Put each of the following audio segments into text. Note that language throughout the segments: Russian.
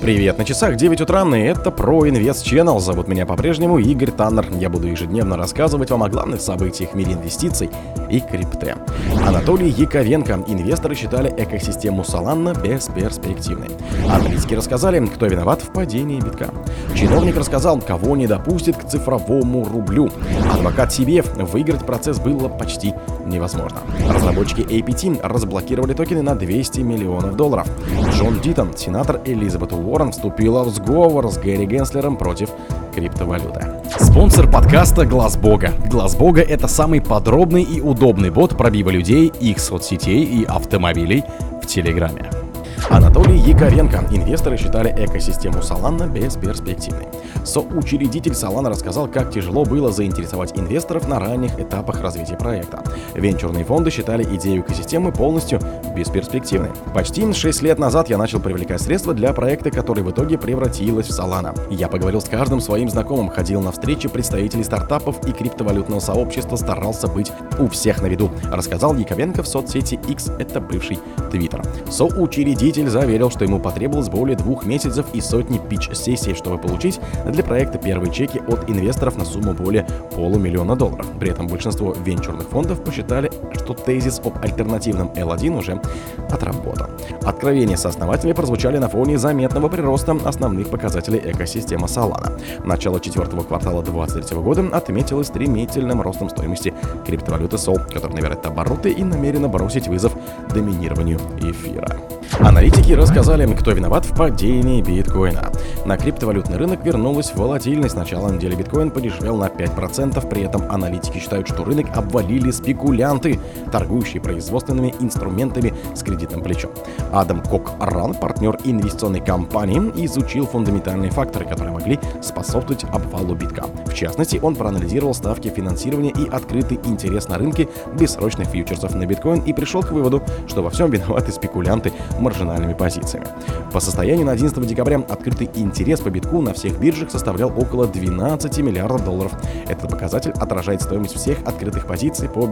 Привет, на часах 9 утра, и это Pro Invest Channel. Зовут меня по-прежнему Игорь Таннер. Я буду ежедневно рассказывать вам о главных событиях в мире инвестиций и крипты. Анатолий Яковенко. Инвесторы считали экосистему Solana бесперспективной. Аналитики рассказали, кто виноват в падении битка. Чиновник рассказал, кого не допустит к цифровому рублю. Адвокат CBF. Выиграть процесс было почти невозможно. Разработчики APT разблокировали токены на 200 миллионов долларов. Джон Дитон, сенатор Элизабет Уоррен вступила в сговор с Гэри Генслером против криптовалюты. Спонсор подкаста Глаз Бога. Глаз Бога это самый подробный и удобный бот пробива людей, их соцсетей и автомобилей в Телеграме. Анатолий Яковенко. Инвесторы считали экосистему Solana бесперспективной. Соучредитель Solana рассказал, как тяжело было заинтересовать инвесторов на ранних этапах развития проекта. Венчурные фонды считали идею экосистемы полностью бесперспективной. Почти 6 лет назад я начал привлекать средства для проекта, который в итоге превратилась в Solana. Я поговорил с каждым своим знакомым, ходил на встречи представителей стартапов и криптовалютного сообщества, старался быть у всех на виду, рассказал Яковенко в соцсети X, это бывший Twitter. Соучредитель заверил, что ему потребовалось более двух месяцев и сотни пич-сессий, чтобы получить для проекта первые чеки от инвесторов на сумму более полумиллиона долларов. При этом большинство венчурных фондов посчитали, что тезис об альтернативном L1 уже отработан. Откровения сооснователей прозвучали на фоне заметного прироста основных показателей экосистемы Solana. Начало четвертого квартала 2023 года отметилось стремительным ростом стоимости криптовалюты Sol, которая набирает обороты и намерена бросить вызов доминированию эфира. Аналитики рассказали, кто виноват в падении биткоина. На криптовалютный рынок вернулась волатильность. С начала недели биткоин подешевел на 5%. При этом аналитики считают, что рынок обвалили спекулянты, торгующие производственными инструментами с кредитным плечом. Адам Кок-Ран, партнер инвестиционной компании, изучил фундаментальные факторы, которые могли способствовать обвалу битка. В частности, он проанализировал ставки финансирования и открытый интерес на рынке бессрочных фьючерсов на биткоин и пришел к выводу, что во всем виноваты спекулянты, маржинальными позициями. По состоянию на 11 декабря открытый интерес по битку на всех биржах составлял около 12 миллиардов долларов. Этот показатель отражает стоимость всех открытых позиций по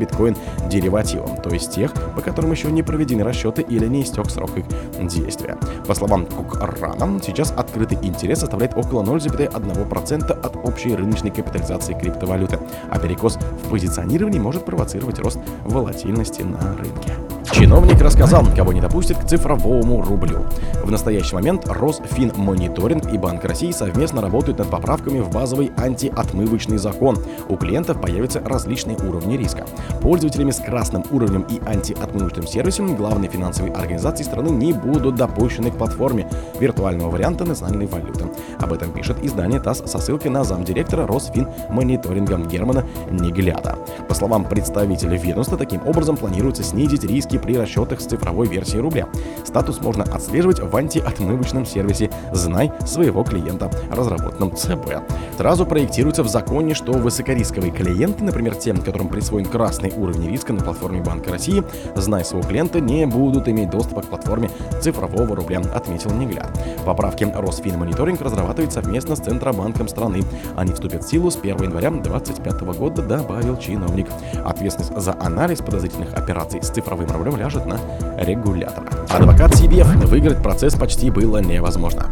биткоин-деривативам, то есть тех, по которым еще не проведены расчеты или не истек срок их действия. По словам Кукрана, сейчас открытый интерес составляет около 0,1% от общей рыночной капитализации криптовалюты, а перекос в позиционировании может провоцировать рост волатильности на рынке. Чиновник рассказал, кого не допустит к цифровому рублю. В настоящий момент Росфинмониторинг и Банк России совместно работают над поправками в базовый антиотмывочный закон. У клиентов появятся различные уровни риска. Пользователями с красным уровнем и антиотмывочным сервисом главные финансовые организации страны не будут допущены к платформе виртуального варианта национальной валюты. Об этом пишет издание ТАСС со ссылкой на замдиректора Росфинмониторинга Германа Негляда. По словам представителя ведомства, таким образом планируется снизить риски при расчетах с цифровой версией рубля. Статус можно отслеживать в антиотмывочном сервисе «Знай своего клиента», разработанном ЦБ. Сразу проектируется в законе, что высокорисковые клиенты, например, тем, которым присвоен красный уровень риска на платформе Банка России, «Знай своего клиента» не будут иметь доступа к платформе цифрового рубля, отметил Негляд. Поправки Росфинмониторинг разрабатывает совместно с Центробанком страны. Они вступят в силу с 1 января 2025 года, добавил чиновник. Ответственность за анализ подозрительных операций с цифровым рублем которым ляжет на регулятора. Адвокат CBF выиграть процесс почти было невозможно.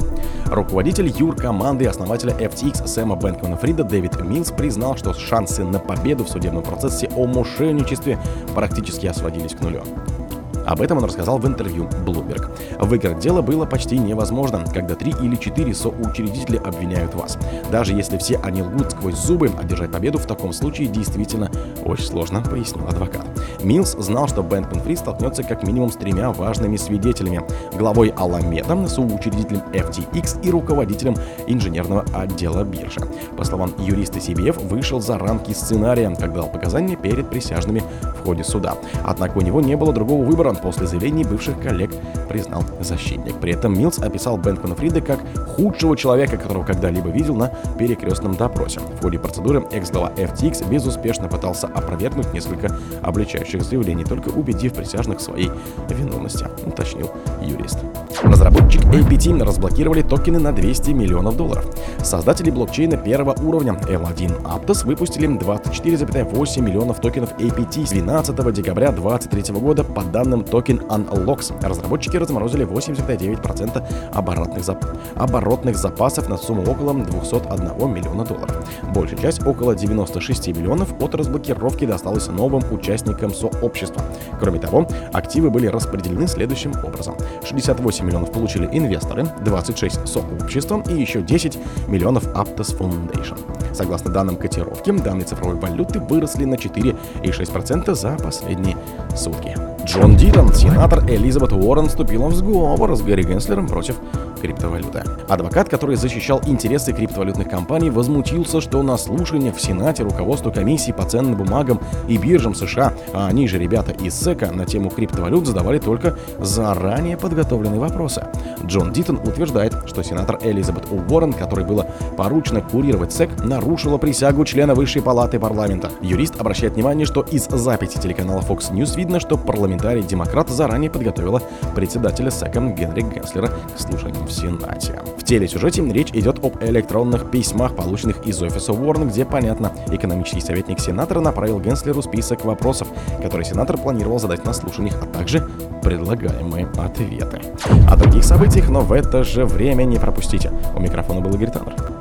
Руководитель юр команды основателя FTX Сэма Бэнкмана Фрида Дэвид Милс признал, что шансы на победу в судебном процессе о мошенничестве практически осводились к нулю. Об этом он рассказал в интервью Bloomberg. Выиграть дело было почти невозможно, когда три или четыре соучредителя обвиняют вас. Даже если все они лгут сквозь зубы, одержать победу в таком случае действительно очень сложно, пояснил адвокат. Милс знал, что Бэнкман Фри столкнется как минимум с тремя важными свидетелями. Главой Аламеда, соучредителем FTX и руководителем инженерного отдела биржи. По словам юриста CBF, вышел за рамки сценария, когда дал показания перед присяжными в ходе суда. Однако у него не было другого выбора, после заявлений бывших коллег, признал защитник. При этом Милс описал Бенкмана Фрида как худшего человека, которого когда-либо видел на перекрестном допросе. В ходе процедуры экс-глава FTX безуспешно пытался опровергнуть несколько обличающих заявлений, только убедив присяжных в своей виновности, уточнил юрист. Разработчик APT разблокировали токены на 200 миллионов долларов. Создатели блокчейна первого уровня L1 Aptos выпустили 24,8 миллионов токенов APT с 12 декабря 2023 года по данным токен Unlocks. Разработчики разморозили 89% оборотных, зап... оборотных запасов на сумму около 201 миллиона долларов. Большая часть, около 96 миллионов, от разблокировки досталась новым участникам сообщества. Кроме того, активы были распределены следующим образом. 68 миллионов получили инвесторы, 26 сообщества и еще 10 миллионов Aptos Foundation. Согласно данным котировки, данные цифровой валюты выросли на 4,6% за последние сутки. Джон Дитон, сенатор Элизабет Уоррен, вступила в сговор с Гарри Генслером против криптовалюты. Адвокат, который защищал интересы криптовалютных компаний, возмутился, что на слушаниях в Сенате руководство комиссии по ценным бумагам и биржам США, а они же ребята из СЭКа, на тему криптовалют задавали только заранее подготовленные вопросы. Джон Дитон утверждает, что сенатор Элизабет Уоррен, которой было поручено курировать СЭК, нарушила присягу члена Высшей палаты парламента. Юрист обращает внимание, что из записи телеканала Fox News видно, что парламентарий-демократ заранее подготовила председателя СЭКа Генри Генслера к слушанию в Сенате. В телесюжете речь идет об электронных письмах, полученных из офиса Уоррен, где, понятно, экономический советник сенатора направил Генслеру список вопросов, которые сенатор планировал задать на слушаниях, а также предлагаемые ответы. О других событиях, но в это же время не пропустите. У микрофона был Игорь Таннер.